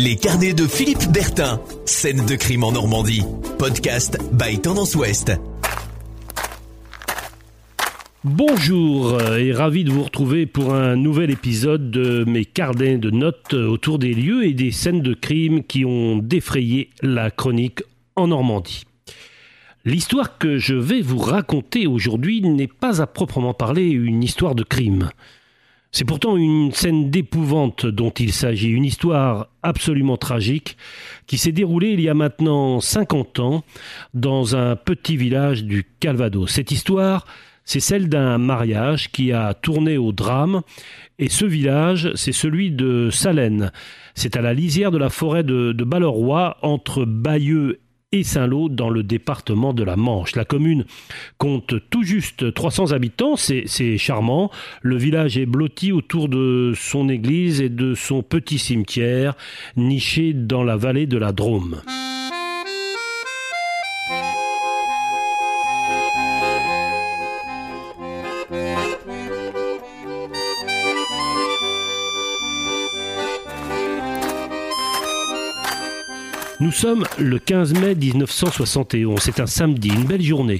Les carnets de Philippe Bertin. Scène de crime en Normandie. Podcast by Tendance Ouest. Bonjour euh, et ravi de vous retrouver pour un nouvel épisode de mes carnets de notes autour des lieux et des scènes de crime qui ont défrayé la chronique en Normandie. L'histoire que je vais vous raconter aujourd'hui n'est pas à proprement parler une histoire de crime. C'est pourtant une scène d'épouvante dont il s'agit, une histoire absolument tragique qui s'est déroulée il y a maintenant 50 ans dans un petit village du Calvados. Cette histoire, c'est celle d'un mariage qui a tourné au drame et ce village, c'est celui de Salène. C'est à la lisière de la forêt de, de Balleroy entre Bayeux et Saint-Lô dans le département de la Manche. La commune compte tout juste 300 habitants, c'est charmant. Le village est blotti autour de son église et de son petit cimetière niché dans la vallée de la Drôme. Nous sommes le 15 mai 1971, c'est un samedi, une belle journée.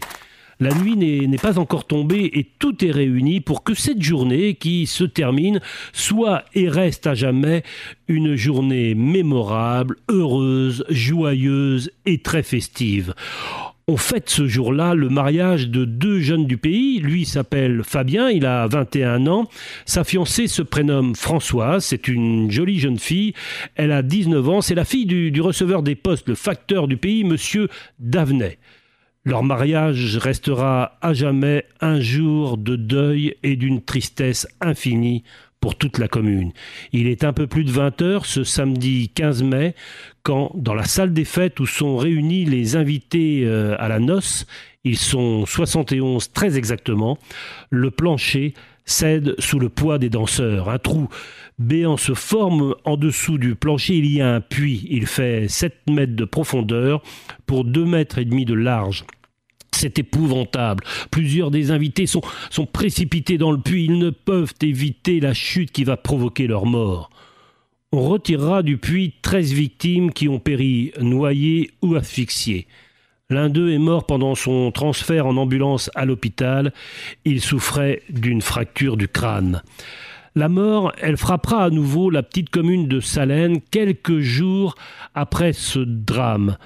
La nuit n'est pas encore tombée et tout est réuni pour que cette journée qui se termine soit et reste à jamais une journée mémorable, heureuse, joyeuse et très festive on fête ce jour-là le mariage de deux jeunes du pays. Lui s'appelle Fabien, il a 21 ans. Sa fiancée se prénomme Françoise, c'est une jolie jeune fille. Elle a 19 ans, c'est la fille du, receveur des postes, le facteur du pays, monsieur Davenet. Leur mariage restera à jamais un jour de deuil et d'une tristesse infinie pour toute la commune. Il est un peu plus de 20 heures ce samedi 15 mai quand, dans la salle des fêtes où sont réunis les invités euh, à la noce, ils sont 71 très exactement, le plancher cède sous le poids des danseurs. Un trou béant se forme en dessous du plancher. Il y a un puits. Il fait 7 mètres de profondeur pour 2 mètres et demi de large. C'est épouvantable. Plusieurs des invités sont, précipités dans le puits. Ils ne peuvent éviter la chute qui va provoquer leur mort. On retirera du puits treize victimes qui ont péri noyées ou asphyxiées. L'un d'eux est mort pendant son transfert en ambulance à l'hôpital. Il souffrait d'une fracture du crâne. La mort, elle frappera à nouveau la petite commune de Salène quelques jours après ce drame.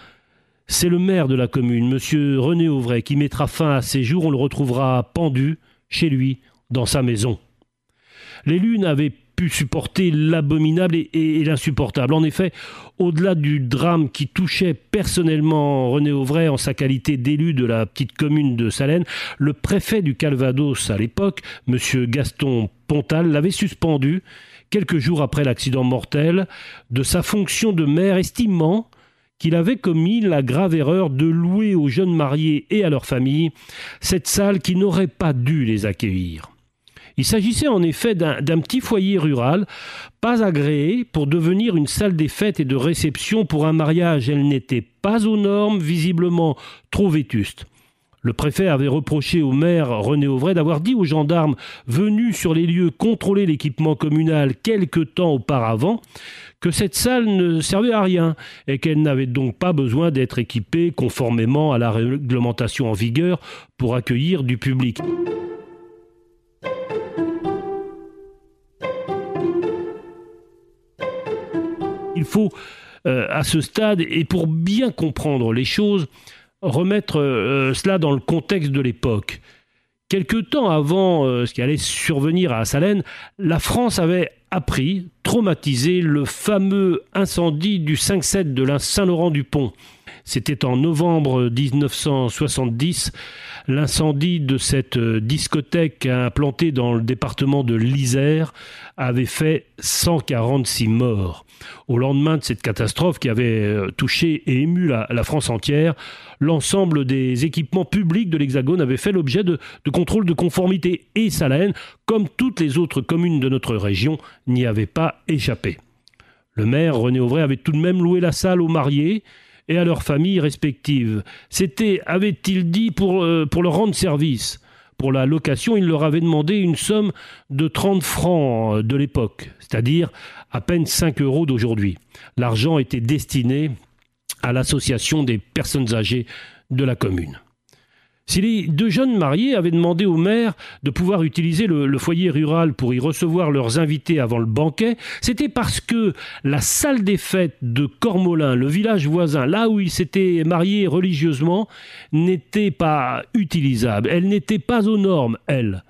C'est le maire de la commune, M. René Auvray, qui mettra fin à ses jours. On le retrouvera pendu chez lui, dans sa maison. L'élu n'avait pu supporter l'abominable et, l'insupportable. En effet, au-delà du drame qui touchait personnellement René Auvray en sa qualité d'élu de la petite commune de Salène, le préfet du Calvados à l'époque, M. Gaston Pontal, l'avait suspendu quelques jours après l'accident mortel de sa fonction de maire, estimant qu'il avait commis la grave erreur de louer aux jeunes mariés et à leurs familles cette salle qui n'aurait pas dû les accueillir. Il s'agissait en effet d'un petit foyer rural, pas agréé pour devenir une salle des fêtes et de réception pour un mariage. Elle n'était pas aux normes, visiblement trop vétuste. Le préfet avait reproché au maire René Auvray d'avoir dit aux gendarmes venus sur les lieux contrôler l'équipement communal quelque temps auparavant que cette salle ne servait à rien et qu'elle n'avait donc pas besoin d'être équipée conformément à la réglementation en vigueur pour accueillir du public. Il faut, euh, à ce stade, et pour bien comprendre les choses, remettre euh, cela dans le contexte de l'époque. Quelque temps avant euh, ce qui allait survenir à Salène, la France avait appris, traumatisé, le fameux incendie du 5-7 de la Saint-Laurent-du-Pont. C'était en novembre 1970 l'incendie de cette euh, discothèque implantée dans le département de l'Isère avait fait 146 morts. Au lendemain de cette catastrophe qui avait euh, touché et ému la, France entière, l'ensemble des équipements publics de l'Hexagone avait fait l'objet de, contrôles de conformité et Salène, comme toutes les autres communes de notre région, n'y avait pas échappé. Le maire René Auvray avait tout de même loué la salle aux mariés et à leurs familles respectives. C'était, avait-il dit, pour, euh, pour leur rendre service, pour la location, il leur avait demandé une somme de 30 francs de l'époque, c'est-à-dire à peine 5 euros d'aujourd'hui. L'argent était destiné à l'association des personnes âgées de la commune. Si les deux jeunes mariés avaient demandé au maire de pouvoir utiliser le, foyer rural pour y recevoir leurs invités avant le banquet, c'était parce que la salle des fêtes de Cormolin, le village voisin, là où ils s'étaient mariés religieusement, n'était pas utilisable. Elle n'était pas aux normes, elle.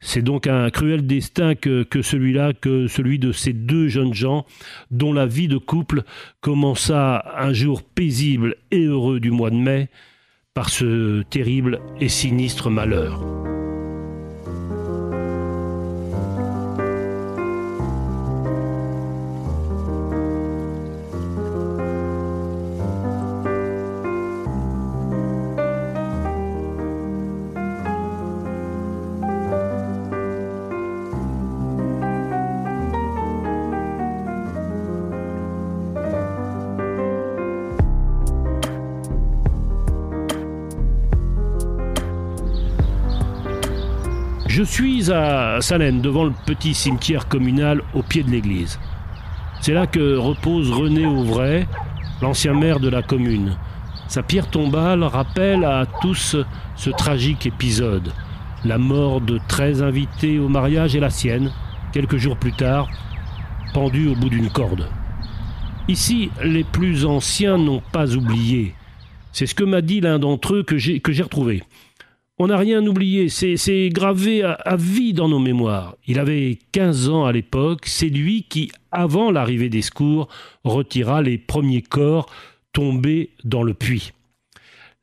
C'est donc un cruel destin que, que celui-là, que celui de ces deux jeunes gens, dont la vie de couple commença un jour paisible et heureux du mois de mai, par ce terrible et sinistre malheur. Je suis à Salène, devant le petit cimetière communal au pied de l'église. C'est là que repose René Auvray, l'ancien maire de la commune. Sa pierre tombale rappelle à tous ce tragique épisode, la mort de 13 invités au mariage et la sienne, quelques jours plus tard, pendue au bout d'une corde. Ici, les plus anciens n'ont pas oublié. C'est ce que m'a dit l'un d'entre eux que j'ai retrouvé. On n'a rien oublié, c'est gravé à, vie dans nos mémoires. Il avait 15 ans à l'époque, c'est lui qui, avant l'arrivée des secours, retira les premiers corps tombés dans le puits.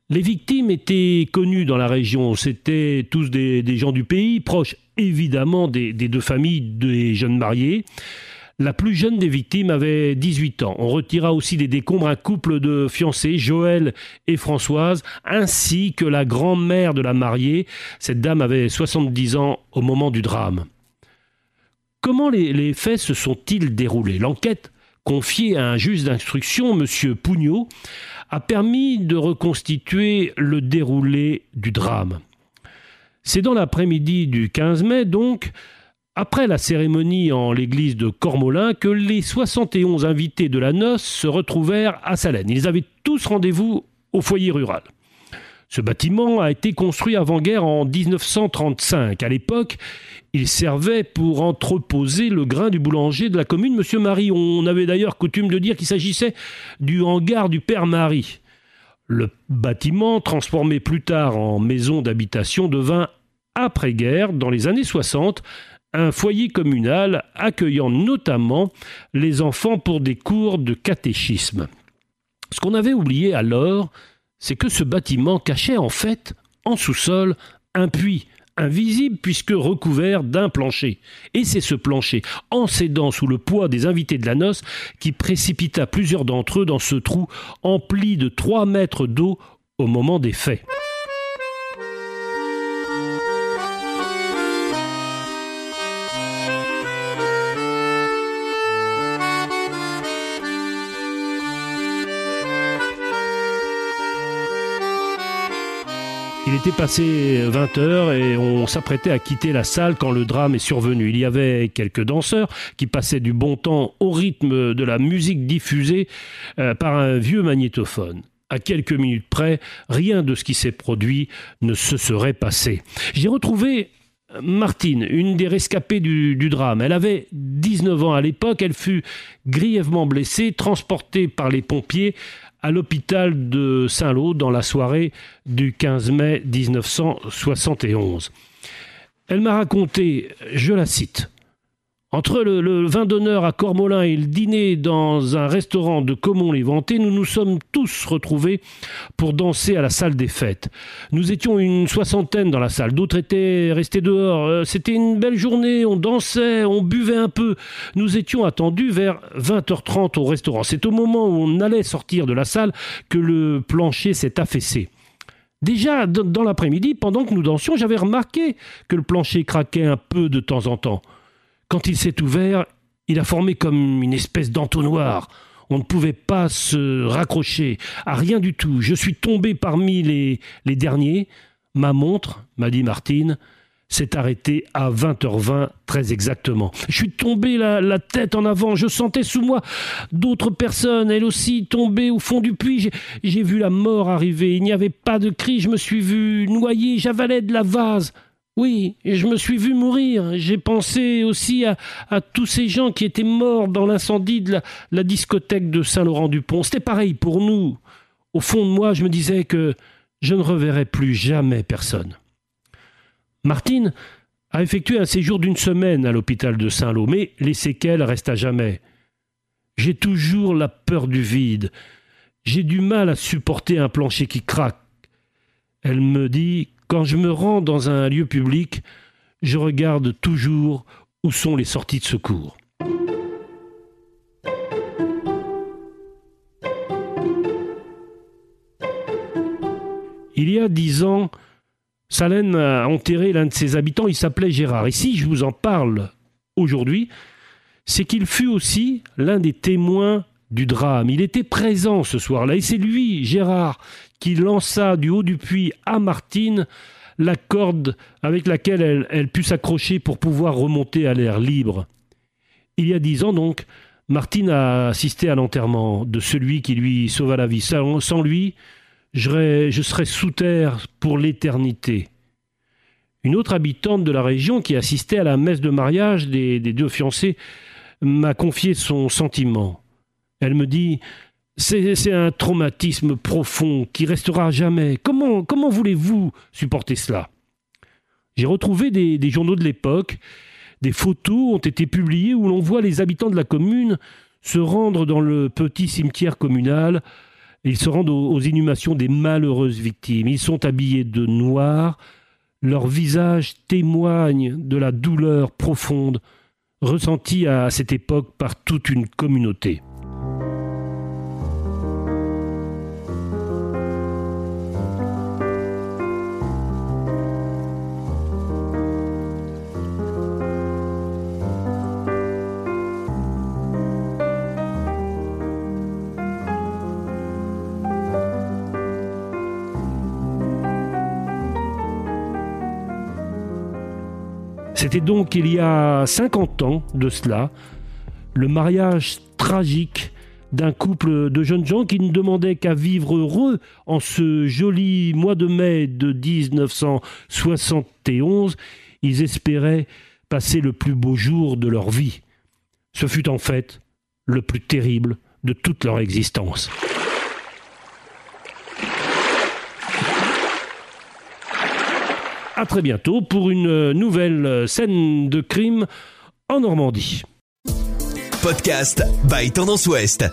Les victimes étaient connues dans la région, c'étaient tous des, gens du pays, proches évidemment des deux familles des jeunes mariés. La plus jeune des victimes avait 18 ans. On retira aussi des décombres un couple de fiancés, Joël et Françoise, ainsi que la grand-mère de la mariée. Cette dame avait 70 ans au moment du drame. Comment les, faits se sont-ils déroulés? L'enquête confiée à un juge d'instruction, M. Pougnot, a permis de reconstituer le déroulé du drame. C'est dans l'après-midi du 15 mai, donc, après la cérémonie en l'église de Cormolin que les 71 invités de la noce se retrouvèrent à Salène. Ils avaient tous rendez-vous au foyer rural. Ce bâtiment a été construit avant-guerre en 1935. À l'époque, il servait pour entreposer le grain du boulanger de la commune, Monsieur Marie. On avait d'ailleurs coutume de dire qu'il s'agissait du hangar du Père Marie. Le bâtiment, transformé plus tard en maison d'habitation, devint après-guerre, dans les années 60, un foyer communal accueillant notamment les enfants pour des cours de catéchisme. Ce qu'on avait oublié alors, c'est que ce bâtiment cachait en fait, en sous-sol, un puits, invisible puisque recouvert d'un plancher. Et c'est ce plancher, en cédant sous le poids des invités de la noce, qui précipita plusieurs d'entre eux dans ce trou empli de trois mètres d'eau au moment des faits. Il était passé 20 heures et on s'apprêtait à quitter la salle quand le drame est survenu. Il y avait quelques danseurs qui passaient du bon temps au rythme de la musique diffusée euh, par un vieux magnétophone. À quelques minutes près, rien de ce qui s'est produit ne se serait passé. J'ai retrouvé Martine, une des rescapées du, du, drame. Elle avait 19 ans à l'époque, elle fut grièvement blessée, transportée par les pompiers à l'hôpital de Saint-Lô dans la soirée du 15 mai 1971. Elle m'a raconté, je la cite, entre le, vin d'honneur à Cormolin et le dîner dans un restaurant de Comont-les-Ventés, nous nous sommes tous retrouvés pour danser à la salle des fêtes. Nous étions une soixantaine dans la salle, d'autres étaient restés dehors. Euh, c'était une belle journée, on dansait, on buvait un peu. Nous étions attendus vers 20h30 au restaurant. C'est au moment où on allait sortir de la salle que le plancher s'est affaissé. Déjà, dans l'après-midi, pendant que nous dansions, j'avais remarqué que le plancher craquait un peu de temps en temps. Quand il s'est ouvert, il a formé comme une espèce d'entonnoir. On ne pouvait pas se raccrocher à rien du tout. Je suis tombé parmi les, derniers. Ma montre, m'a dit Martine, s'est arrêtée à 20h20 très exactement. Je suis tombé la, tête en avant, je sentais sous moi d'autres personnes, elles aussi tombées au fond du puits. J'ai vu la mort arriver, il n'y avait pas de cri, je me suis vu noyer, j'avalais de la vase. Oui, je me suis vu mourir. J'ai pensé aussi à, tous ces gens qui étaient morts dans l'incendie de la discothèque de Saint-Laurent-du-Pont. C'était pareil pour nous. Au fond de moi, je me disais que je ne reverrai plus jamais personne. Martine a effectué un séjour d'une semaine à l'hôpital de Saint-Lô, mais les séquelles restent à jamais. J'ai toujours la peur du vide. J'ai du mal à supporter un plancher qui craque. Elle me dit Quand je me rends dans un lieu public, je regarde toujours où sont les sorties de secours. Il y a dix ans, Salène a enterré l'un de ses habitants, il s'appelait Gérard. Et si je vous en parle aujourd'hui, c'est qu'il fut aussi l'un des témoins du drame. Il était présent ce soir-là, et c'est lui, Gérard, qui lança du haut du puits à Martine la corde avec laquelle elle, elle put s'accrocher pour pouvoir remonter à l'air libre. Il y a dix ans donc, Martine a assisté à l'enterrement de celui qui lui sauva la vie. Sans lui, je serais sous terre pour l'éternité. Une autre habitante de la région qui assistait à la messe de mariage des, deux fiancés m'a confié son sentiment. Elle me dit c'est un traumatisme profond qui restera jamais. Comment, voulez-vous supporter cela? J'ai retrouvé des, des journaux de l'époque. Des photos ont été publiées où l'on voit les habitants de la commune se rendre dans le petit cimetière communal ils se rendent aux, inhumations des malheureuses victimes. Ils sont habillés de noir. Leurs visages témoignent de la douleur profonde ressentie à cette époque par toute une communauté. C'était donc il y a 50 ans de cela, le mariage tragique d'un couple de jeunes gens qui ne demandaient qu'à vivre heureux en ce joli mois de mai de 1971. Ils espéraient passer le plus beau jour de leur vie. Ce fut en fait le plus terrible de toute leur existence. À très bientôt pour une nouvelle scène de crime en Normandie. Podcast by Tendance Ouest.